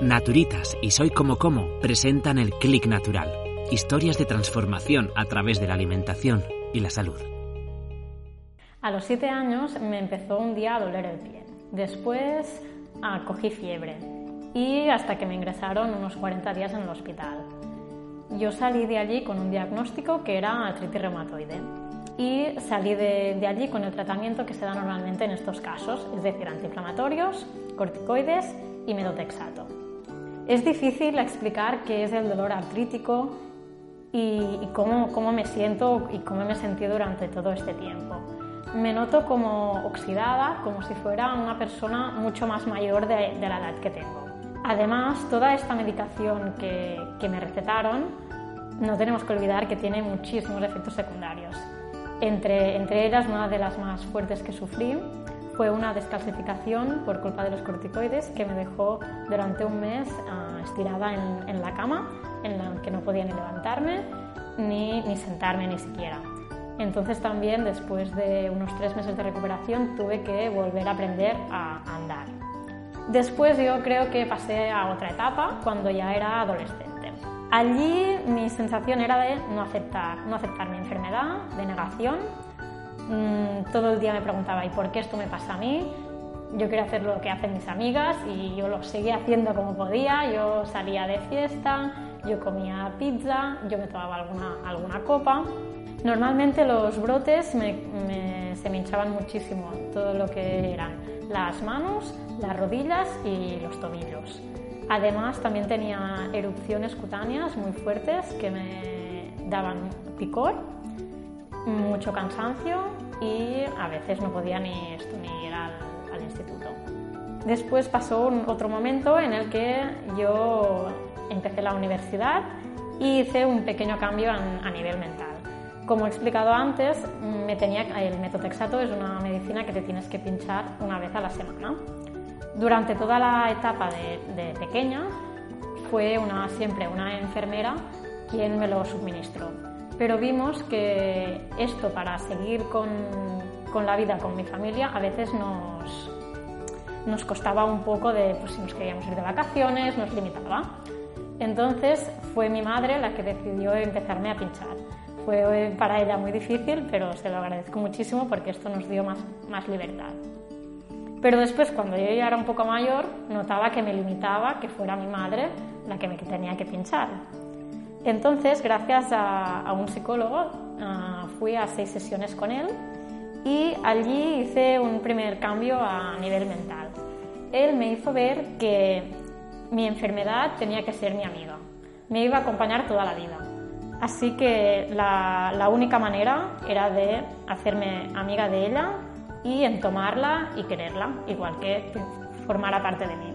Naturitas y Soy Como Como presentan el Click Natural, historias de transformación a través de la alimentación y la salud. A los siete años me empezó un día a doler el pie. Después ah, cogí fiebre y hasta que me ingresaron unos 40 días en el hospital. Yo salí de allí con un diagnóstico que era artritis reumatoide y salí de, de, allí con el tratamiento que se da normalmente en estos casos, es decir, antiinflamatorios, corticoides y metotrexato. Es difícil explicar qué es el dolor artrítico y, y cómo, cómo, me siento y cómo me sentido durante todo este tiempo. Me noto como oxidada, como si fuera una persona mucho más mayor de, de la edad que tengo. Además, toda esta medicación que, que me recetaron, no tenemos que olvidar que tiene muchísimos efectos secundarios. Entre, entre ellas, una de las más fuertes que sufrí fue una descalcificación por culpa de los corticoides que me dejó durante un mes uh, estirada en, en, la cama, en la que no podía ni levantarme ni, ni sentarme ni siquiera. Entonces también después de unos tres meses de recuperación tuve que volver a aprender a andar. Después yo creo que pasé a otra etapa cuando ya era adolescente. Allí mi sensación era de no aceptar, no aceptar mi enfermedad, de negación, Mm, todo el día me preguntaba, ¿y por qué esto me pasa a mí? Yo quería hacer lo que hacen mis amigas y yo lo seguía haciendo como podía. Yo salía de fiesta, yo comía pizza, yo me tomaba alguna, alguna copa. Normalmente los brotes se me hinchaban muchísimo, todo lo que eran las manos, las rodillas y los tobillos. Además también tenía erupciones cutáneas muy fuertes que me daban picor mucho cansancio y a veces no podía ni, ni ir al, instituto. Después pasó otro momento en el que yo empecé la universidad y hice un pequeño cambio a, nivel mental. Como he explicado antes, me tenía, el metotrexato es una medicina que te tienes que pinchar una vez a la semana. Durante toda la etapa de, pequeña fue siempre una enfermera quien me lo suministró pero vimos que esto para seguir con, con, la vida con mi familia a veces nos, nos costaba un poco de, pues si nos queríamos ir de vacaciones, nos limitaba. Entonces fue mi madre la que decidió empezarme a pinchar. Fue para ella muy difícil, pero se lo agradezco muchísimo porque esto nos dio más, más libertad. Pero después, cuando yo ya era un poco mayor, notaba que me limitaba que fuera mi madre la que me tenía que pinchar. Entonces, gracias a, un psicólogo, uh, fui a seis sesiones con él y allí hice un primer cambio a nivel mental. Él me hizo ver que mi enfermedad tenía que ser mi amiga, me iba a acompañar toda la vida. Así que la, la única manera era de hacerme amiga de ella y entomarla y quererla, igual que formara parte de mí.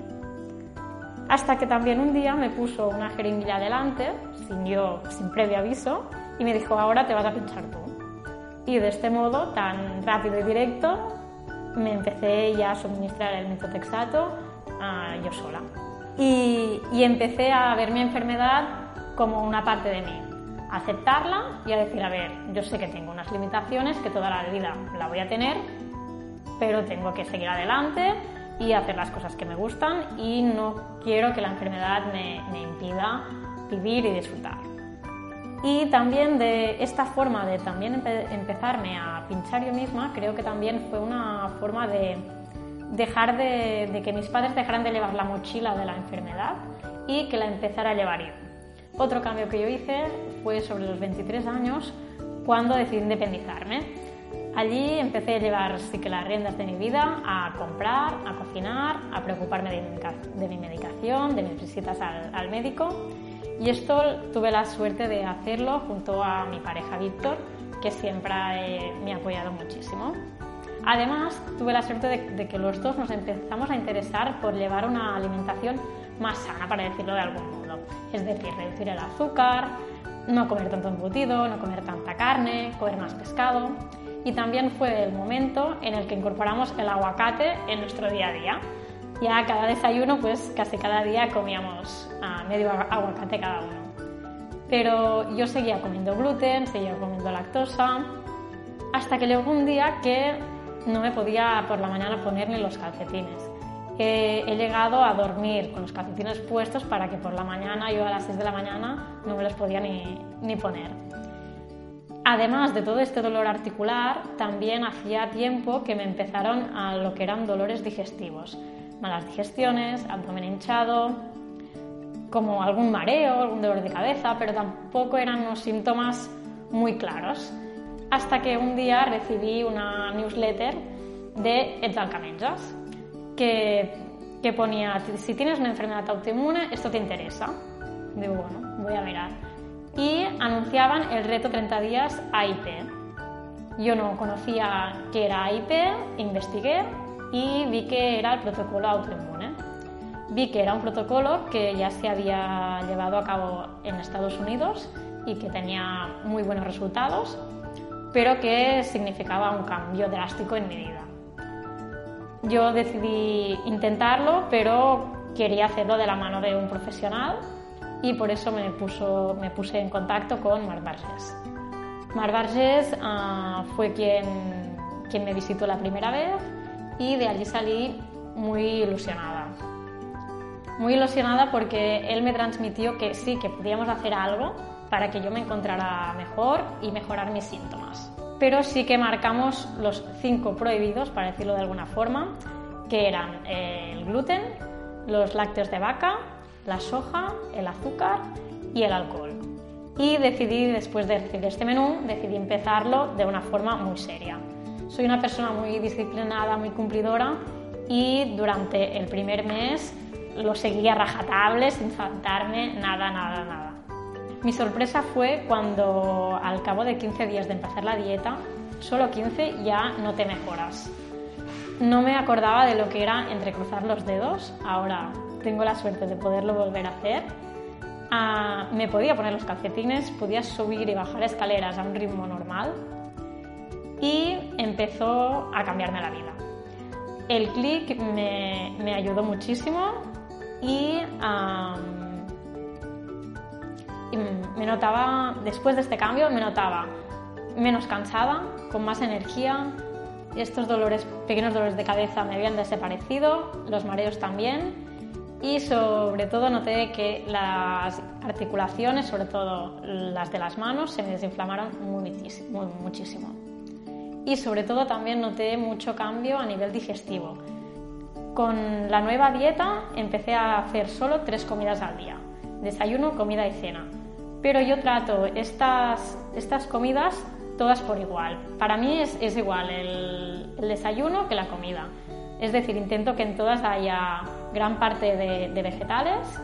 Hasta que también un día me puso una jeringuilla delante, sin yo, sin previo aviso, y me dijo, ahora te vas a pinchar tú. Y de este modo, tan rápido y directo, me empecé ya a suministrar el metotrexato uh, yo sola. Y, y empecé a ver mi enfermedad como una parte de mí, a aceptarla y a decir, a ver, yo sé que tengo unas limitaciones, que toda la vida la voy a tener, pero tengo que seguir adelante y hacer las cosas que me gustan y no quiero que la enfermedad me, me impida vivir y disfrutar. Y también de esta forma de también empe empezarme a pinchar yo misma, creo que también fue una forma de dejar de, de, que mis padres dejaran de llevar la mochila de la enfermedad y que la empezara a llevar yo. Otro cambio que yo hice fue sobre los 23 años cuando decidí independizarme Allí empecé a llevar sí que las riendas de mi vida, a comprar, a cocinar, a preocuparme de mi, medicación, de mis visitas al, médico. Y esto tuve la suerte de hacerlo junto a mi pareja Víctor, que siempre eh, me ha apoyado muchísimo. Además, tuve la suerte de, que los dos nos empezamos a interesar por llevar una alimentación más sana, para decirlo de algún modo. Es decir, reducir el azúcar, no comer tanto embutido, no comer tanta carne, comer más pescado y también fue el momento en el que incorporamos el aguacate en nuestro día a día. Ya cada desayuno, pues casi cada día comíamos uh, medio aguacate cada uno. Pero yo seguía comiendo gluten, seguía comiendo lactosa, hasta que llegó un día que no me podía por la mañana poner ni los calcetines. he llegado a dormir con los calcetines puestos para que por la mañana, yo a las 6 de la mañana, no me los podía ni, ni poner. Además de todo este dolor articular, también hacía tiempo que me empezaron a lo que eran dolores digestivos, malas digestiones, abdomen hinchado, como algún mareo, algún dolor de cabeza, pero tampoco eran unos síntomas muy claros. Hasta que un día recibí una newsletter de Etalcamenjas que, que ponía, si tienes una enfermedad autoinmune, esto te interesa. Digo, bueno, voy a mirar. Y anunciaban el reto 30 días AIP. Yo no conocía qué era AIP, investigué y vi que era el protocolo autoinmune. Vi que era un protocolo que ya se había llevado a cabo en Estados Unidos y que tenía muy buenos resultados, pero que significaba un cambio drástico en mi vida. Yo decidí intentarlo, pero quería hacerlo de la mano de un profesional y por eso me, puso, me puse en contacto con Marc Barges. Marc Barges ah, fue quien, quien me visitó la primera vez y de allí salí muy ilusionada. Muy ilusionada porque él me transmitió que sí, que podíamos hacer algo para que yo me encontrara mejor y mejorar mis síntomas pero sí que marcamos los cinco prohibidos, para decirlo de alguna forma, que eran el gluten, los lácteos de vaca, la soja, el azúcar y el alcohol. Y decidí, después de recibir este menú, decidí empezarlo de una forma muy seria. Soy una persona muy disciplinada, muy cumplidora y durante el primer mes lo seguía rajatable, sin faltarme nada, nada, nada. Mi sorpresa fue cuando al cabo de 15 días de empezar la dieta, solo 15 ya no te mejoras. No me acordaba de lo que era entrecruzar los dedos, ahora tengo la suerte de poderlo volver a hacer. Ah, me podía poner los calcetines, podía subir y bajar escaleras a un ritmo normal y empezó a cambiarme la vida. El clic me, ayudó muchísimo y me notaba, después de este cambio, me notaba menos cansada, con más energía. Estos dolores, pequeños dolores de cabeza me habían desaparecido, los mareos también. Y sobre todo noté que las articulaciones, sobre todo las de las manos, se me desinflamaron muchísimo. Y sobre todo también noté mucho cambio a nivel digestivo. Con la nueva dieta empecé a hacer solo tres comidas al día, desayuno, comida y cena pero yo trato estas, estas comidas todas por igual. Para mí es, igual el, desayuno que la comida. Es decir, intento que en todas haya gran parte de, de vegetales,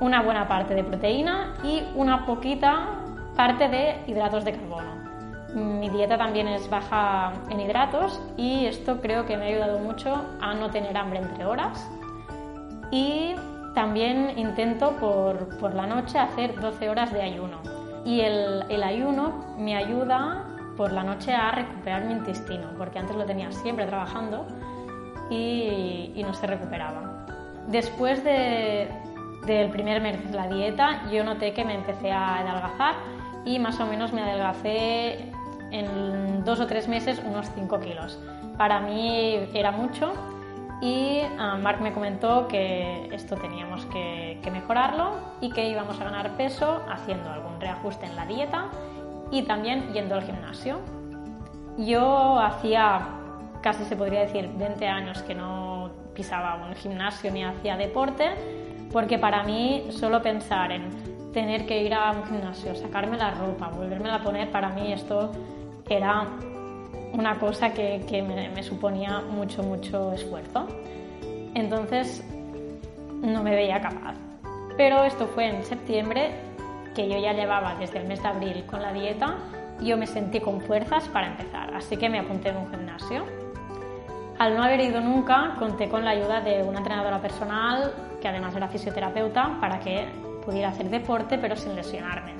una buena parte de proteína y una poquita parte de hidratos de carbono. Mi dieta también es baja en hidratos y esto creo que me ha ayudado mucho a no tener hambre entre horas y también intento por, por la noche hacer 12 horas de ayuno y el, el, ayuno me ayuda por la noche a recuperar mi intestino, porque antes lo tenía siempre trabajando y, y no se recuperaba. Después de, del primer mes de la dieta, yo noté que me empecé a adelgazar y más o menos me adelgacé en dos o tres meses unos 5 kilos. Para mí era mucho y ah, Mark me comentó que esto teníamos que, mejorarlo y que íbamos a ganar peso haciendo algún reajuste en la dieta y también yendo al gimnasio. Yo hacía casi se podría decir 20 años que no pisaba un gimnasio ni hacía deporte porque para mí solo pensar en tener que ir a un gimnasio, sacarme la ropa, volverme a poner, para mí esto era una cosa que, que me, me, suponía mucho, mucho esfuerzo. Entonces no me veía capaz. Pero esto fue en septiembre, que yo ya llevaba desde el mes de abril con la dieta, yo me sentí con fuerzas para empezar, así que me apunté en un gimnasio. Al no haber ido nunca, conté con la ayuda de una entrenadora personal, que además era fisioterapeuta, para que pudiera hacer deporte pero sin lesionarme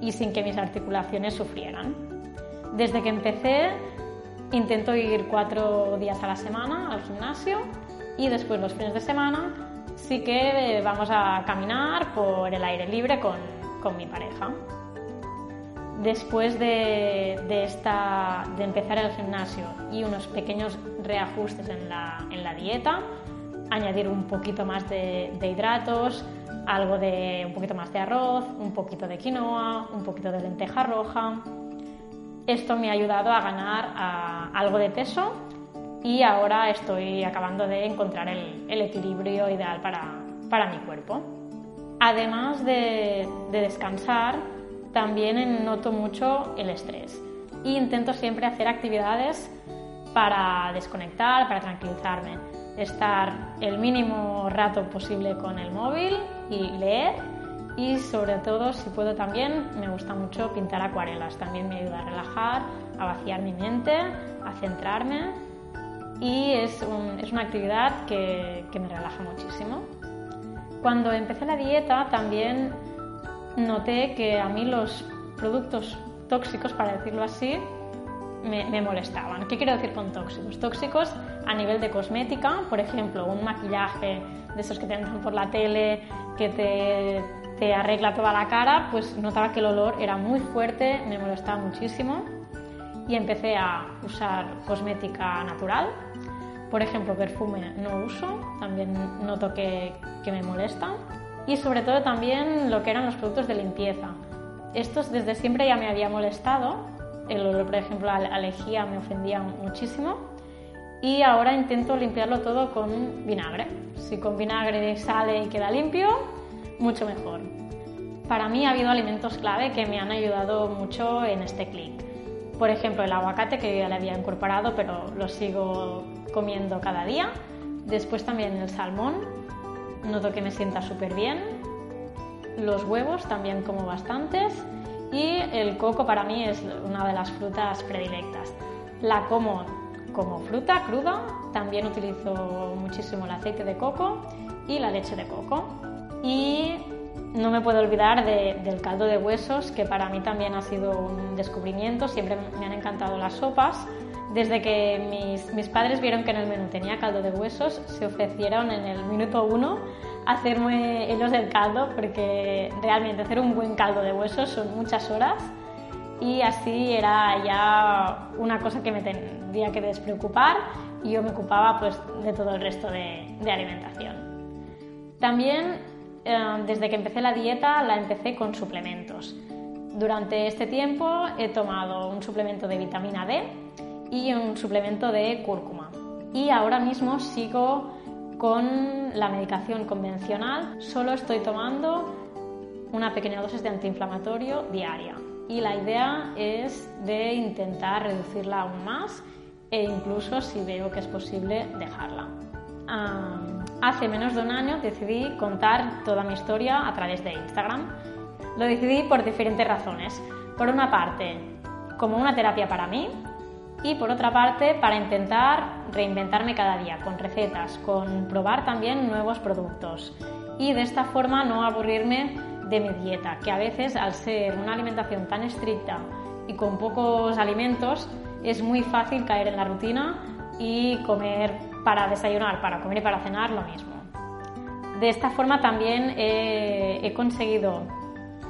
y sin que mis articulaciones sufrieran. Desde que empecé Intento ir cuatro días a la semana al gimnasio y después los fines de semana sí que vamos a caminar por el aire libre con, con mi pareja. Después de, de, esta, de empezar el gimnasio y unos pequeños reajustes en la, en la dieta, añadir un poquito más de, hidratos, algo de un poquito más de arroz, un poquito de quinoa, un poquito de lenteja roja. Esto me ha ayudado a ganar algo de peso y ahora estoy acabando de encontrar el, equilibrio ideal para, mi cuerpo. Además de, de descansar, también noto mucho el estrés. E intento siempre hacer actividades para desconectar, para tranquilizarme, estar el mínimo rato posible con el móvil y leer. Y sobre todo si puedo también me gusta mucho pintar acuarelas, también me ayuda a relajar, a vaciar mi mente, a centrarme. Y es, una actividad que, que me relaja muchísimo. Cuando empecé la dieta también noté que a mí los productos tóxicos, para decirlo así, me, molestaban. ¿Qué quiero decir con tóxicos? Tóxicos a nivel de cosmética, por ejemplo, un maquillaje de esos que tenemos por la tele, que te, te arregla toda la cara, pues notaba que el olor era muy fuerte, me molestaba muchísimo y empecé a usar cosmética natural. Por ejemplo, perfume no uso, también noto que, que me molesta. Y sobre todo también lo que eran los productos de limpieza. Estos desde siempre ya me había molestado, el olor, por ejemplo, a lejía me ofendía muchísimo y ahora intento limpiarlo todo con vinagre. Si con vinagre sale y queda limpio, mucho mejor. Para mí ha habido alimentos clave que me han ayudado mucho en este clic. Por ejemplo, el aguacate que ya le había incorporado, pero lo sigo comiendo cada día. Después también el salmón, noto que me sienta súper bien. Los huevos también como bastantes y el coco para mí es una de las frutas predilectas. La como como fruta cruda, también utilizo muchísimo el aceite de coco y la leche de coco. Y no me puedo olvidar del caldo de huesos, que para mí también ha sido un descubrimiento. Siempre me han encantado las sopas. Desde que mis, mis padres vieron que en el menú tenía caldo de huesos, se ofrecieron en el minuto uno hacerme ellos el caldo, porque realmente hacer un buen caldo de huesos son muchas horas y así era ya una cosa que me tendría que despreocupar y yo me ocupaba pues de todo el resto de, alimentación. También eh, desde que empecé la dieta la empecé con suplementos. Durante este tiempo he tomado un suplemento de vitamina D y un suplemento de cúrcuma. Y ahora mismo sigo con la medicación convencional, solo estoy tomando una pequeña dosis de antiinflamatorio diaria. Y la idea es de intentar reducirla aún más e incluso si veo que es posible dejarla. hace menos de un año decidí contar toda mi historia a través de Instagram. Lo decidí por diferentes razones. Por una parte, como una terapia para mí, y por otra parte para intentar reinventarme cada día con recetas, con probar también nuevos productos y de esta forma no aburrirme de mi dieta, que a veces al ser una alimentación tan estricta y con pocos alimentos es muy fácil caer en la rutina y comer para desayunar, para comer y para cenar lo mismo. De esta forma también he, he conseguido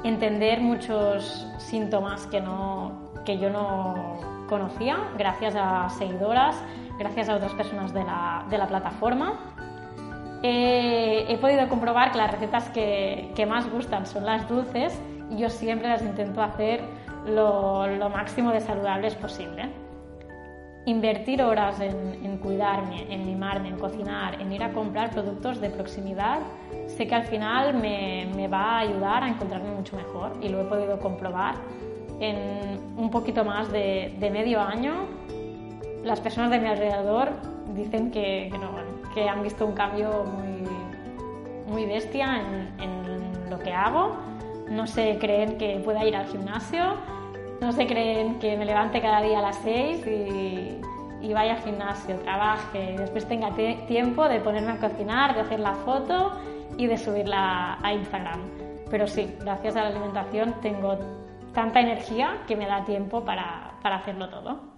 entender muchos síntomas que, no, que yo no conocía gracias a seguidoras, gracias a otras personas de la, de la plataforma. he podido comprobar que las recetas que, que, más gustan son las dulces y yo siempre las intento hacer lo, lo máximo de saludables posible. Invertir horas en, en, cuidarme, en mimarme, en cocinar, en ir a comprar productos de proximidad, sé que al final me, me va a ayudar a encontrarme mucho mejor y lo he podido comprobar en un poquito más de, medio año, las personas de mi alrededor dicen que, que, han visto un cambio muy, muy bestia en, lo que hago. No se creen que pueda ir al gimnasio, no se creen que me levante cada día a las 6 y, y vaya al gimnasio, trabaje, después tenga tiempo de ponerme a cocinar, de hacer la foto y de subirla a Instagram. Pero sí, gracias a la alimentación tengo tanta energía que me da tiempo para, para hacerlo todo.